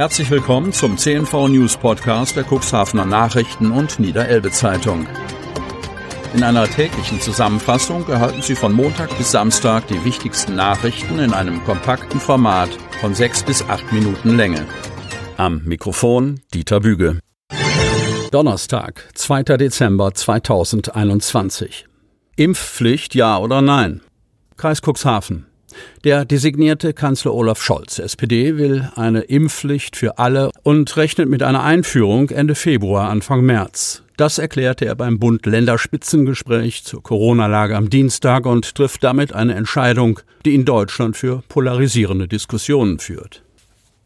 Herzlich willkommen zum CNV News Podcast der Cuxhavener Nachrichten und Niederelbe Zeitung. In einer täglichen Zusammenfassung erhalten Sie von Montag bis Samstag die wichtigsten Nachrichten in einem kompakten Format von sechs bis acht Minuten Länge. Am Mikrofon Dieter Büge. Donnerstag, 2. Dezember 2021. Impfpflicht ja oder nein? Kreis Cuxhaven. Der designierte Kanzler Olaf Scholz, SPD, will eine Impfpflicht für alle und rechnet mit einer Einführung Ende Februar, Anfang März. Das erklärte er beim Bund-Länder-Spitzengespräch zur Corona-Lage am Dienstag und trifft damit eine Entscheidung, die in Deutschland für polarisierende Diskussionen führt.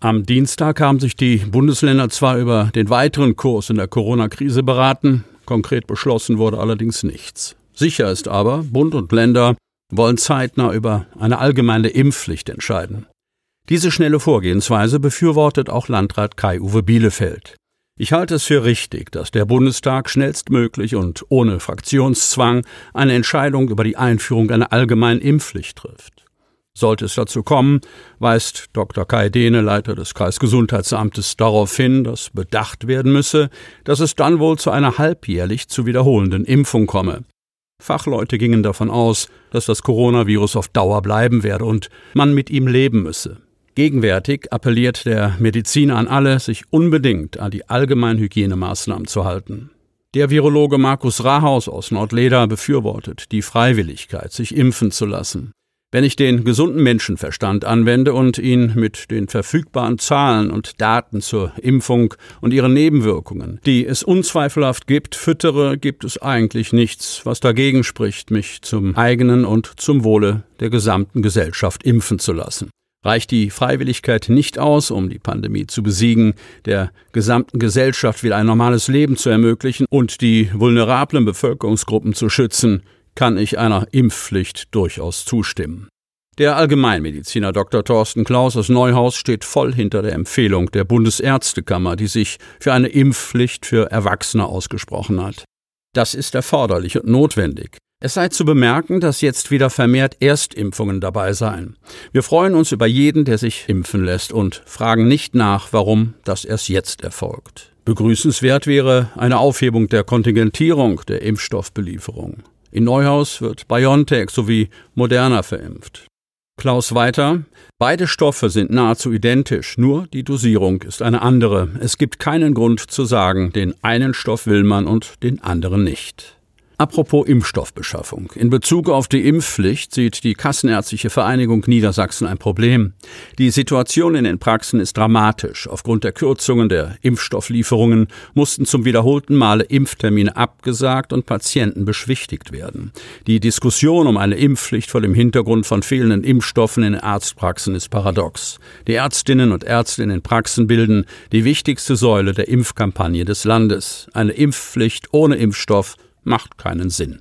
Am Dienstag haben sich die Bundesländer zwar über den weiteren Kurs in der Corona-Krise beraten, konkret beschlossen wurde allerdings nichts. Sicher ist aber, Bund und Länder wollen zeitnah über eine allgemeine Impfpflicht entscheiden. Diese schnelle Vorgehensweise befürwortet auch Landrat Kai-Uwe Bielefeld. Ich halte es für richtig, dass der Bundestag schnellstmöglich und ohne Fraktionszwang eine Entscheidung über die Einführung einer allgemeinen Impfpflicht trifft. Sollte es dazu kommen, weist Dr. Kai Dehne, Leiter des Kreisgesundheitsamtes, darauf hin, dass bedacht werden müsse, dass es dann wohl zu einer halbjährlich zu wiederholenden Impfung komme. Fachleute gingen davon aus, dass das Coronavirus auf Dauer bleiben werde und man mit ihm leben müsse. Gegenwärtig appelliert der Mediziner an alle, sich unbedingt an die allgemeinen Hygienemaßnahmen zu halten. Der Virologe Markus Rahaus aus Nordleder befürwortet die Freiwilligkeit, sich impfen zu lassen. Wenn ich den gesunden Menschenverstand anwende und ihn mit den verfügbaren Zahlen und Daten zur Impfung und ihren Nebenwirkungen, die es unzweifelhaft gibt, füttere, gibt es eigentlich nichts, was dagegen spricht, mich zum eigenen und zum Wohle der gesamten Gesellschaft impfen zu lassen. Reicht die Freiwilligkeit nicht aus, um die Pandemie zu besiegen, der gesamten Gesellschaft wieder ein normales Leben zu ermöglichen und die vulnerablen Bevölkerungsgruppen zu schützen, kann ich einer Impfpflicht durchaus zustimmen. Der Allgemeinmediziner Dr. Thorsten Klaus aus Neuhaus steht voll hinter der Empfehlung der Bundesärztekammer, die sich für eine Impfpflicht für Erwachsene ausgesprochen hat. Das ist erforderlich und notwendig. Es sei zu bemerken, dass jetzt wieder vermehrt Erstimpfungen dabei seien. Wir freuen uns über jeden, der sich impfen lässt und fragen nicht nach, warum das erst jetzt erfolgt. Begrüßenswert wäre eine Aufhebung der Kontingentierung der Impfstoffbelieferung. In Neuhaus wird BioNTech sowie Moderna verimpft. Klaus weiter. Beide Stoffe sind nahezu identisch, nur die Dosierung ist eine andere. Es gibt keinen Grund zu sagen, den einen Stoff will man und den anderen nicht. Apropos Impfstoffbeschaffung. In Bezug auf die Impfpflicht sieht die Kassenärztliche Vereinigung Niedersachsen ein Problem. Die Situation in den Praxen ist dramatisch. Aufgrund der Kürzungen der Impfstofflieferungen mussten zum wiederholten Male Impftermine abgesagt und Patienten beschwichtigt werden. Die Diskussion um eine Impfpflicht vor dem Hintergrund von fehlenden Impfstoffen in Arztpraxen ist paradox. Die Ärztinnen und Ärzte in den Praxen bilden die wichtigste Säule der Impfkampagne des Landes. Eine Impfpflicht ohne Impfstoff macht keinen Sinn.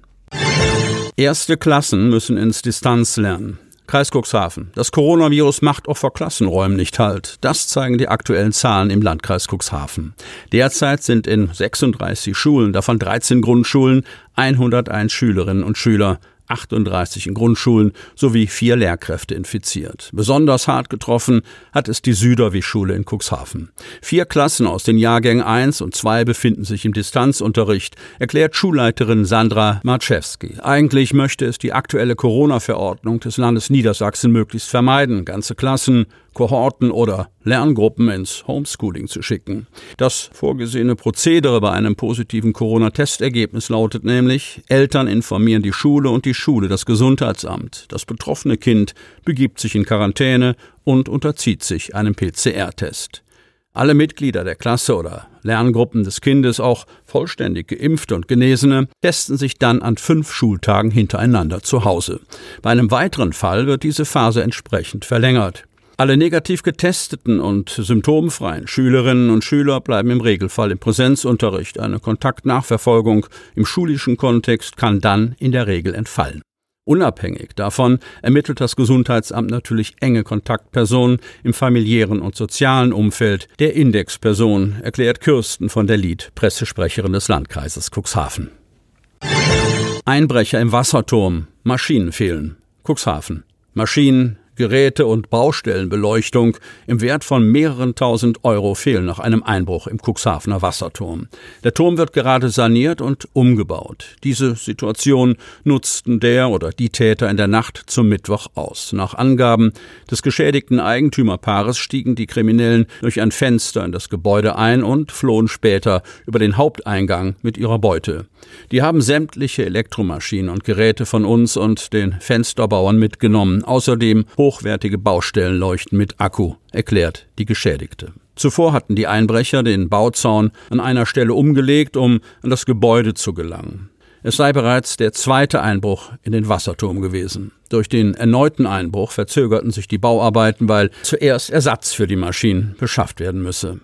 Erste Klassen müssen ins Distanzlernen. Kreis Cuxhaven. Das Coronavirus macht auch vor Klassenräumen nicht halt. Das zeigen die aktuellen Zahlen im Landkreis Cuxhaven. Derzeit sind in 36 Schulen, davon 13 Grundschulen, 101 Schülerinnen und Schüler 38 in Grundschulen sowie vier Lehrkräfte infiziert. Besonders hart getroffen hat es die Süderwi-Schule in Cuxhaven. Vier Klassen aus den Jahrgängen 1 und 2 befinden sich im Distanzunterricht, erklärt Schulleiterin Sandra Marczewski. Eigentlich möchte es die aktuelle Corona-Verordnung des Landes Niedersachsen möglichst vermeiden, ganze Klassen Kohorten oder Lerngruppen ins Homeschooling zu schicken. Das vorgesehene Prozedere bei einem positiven Corona-Testergebnis lautet nämlich, Eltern informieren die Schule und die Schule das Gesundheitsamt. Das betroffene Kind begibt sich in Quarantäne und unterzieht sich einem PCR-Test. Alle Mitglieder der Klasse oder Lerngruppen des Kindes, auch vollständig geimpfte und Genesene, testen sich dann an fünf Schultagen hintereinander zu Hause. Bei einem weiteren Fall wird diese Phase entsprechend verlängert. Alle negativ getesteten und symptomfreien Schülerinnen und Schüler bleiben im Regelfall im Präsenzunterricht. Eine Kontaktnachverfolgung im schulischen Kontext kann dann in der Regel entfallen. Unabhängig davon ermittelt das Gesundheitsamt natürlich enge Kontaktpersonen im familiären und sozialen Umfeld der Indexperson, erklärt Kirsten von der Lied, Pressesprecherin des Landkreises Cuxhaven. Einbrecher im Wasserturm, Maschinen fehlen. Cuxhaven. Maschinen, Geräte und Baustellenbeleuchtung im Wert von mehreren tausend Euro fehlen nach einem Einbruch im Cuxhavener Wasserturm. Der Turm wird gerade saniert und umgebaut. Diese Situation nutzten der oder die Täter in der Nacht zum Mittwoch aus. Nach Angaben des geschädigten Eigentümerpaares stiegen die Kriminellen durch ein Fenster in das Gebäude ein und flohen später über den Haupteingang mit ihrer Beute. Die haben sämtliche Elektromaschinen und Geräte von uns und den Fensterbauern mitgenommen. Außerdem hochwertige Baustellenleuchten mit Akku, erklärt die Geschädigte. Zuvor hatten die Einbrecher den Bauzaun an einer Stelle umgelegt, um an das Gebäude zu gelangen. Es sei bereits der zweite Einbruch in den Wasserturm gewesen. Durch den erneuten Einbruch verzögerten sich die Bauarbeiten, weil zuerst Ersatz für die Maschinen beschafft werden müsse.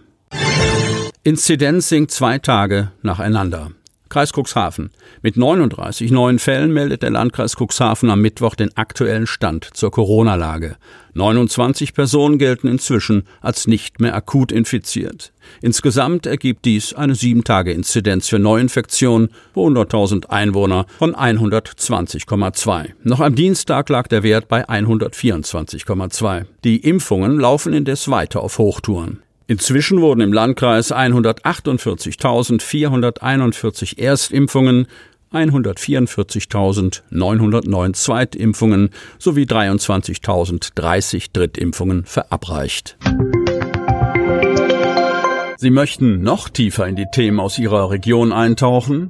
Inzidenz sinkt zwei Tage nacheinander. Kreis Cuxhaven. Mit 39 neuen Fällen meldet der Landkreis Cuxhaven am Mittwoch den aktuellen Stand zur Corona-Lage. 29 Personen gelten inzwischen als nicht mehr akut infiziert. Insgesamt ergibt dies eine 7-Tage-Inzidenz für Neuinfektionen pro 100.000 Einwohner von 120,2. Noch am Dienstag lag der Wert bei 124,2. Die Impfungen laufen indes weiter auf Hochtouren. Inzwischen wurden im Landkreis 148.441 Erstimpfungen, 144.909 Zweitimpfungen sowie 23.030 Drittimpfungen verabreicht. Sie möchten noch tiefer in die Themen aus Ihrer Region eintauchen?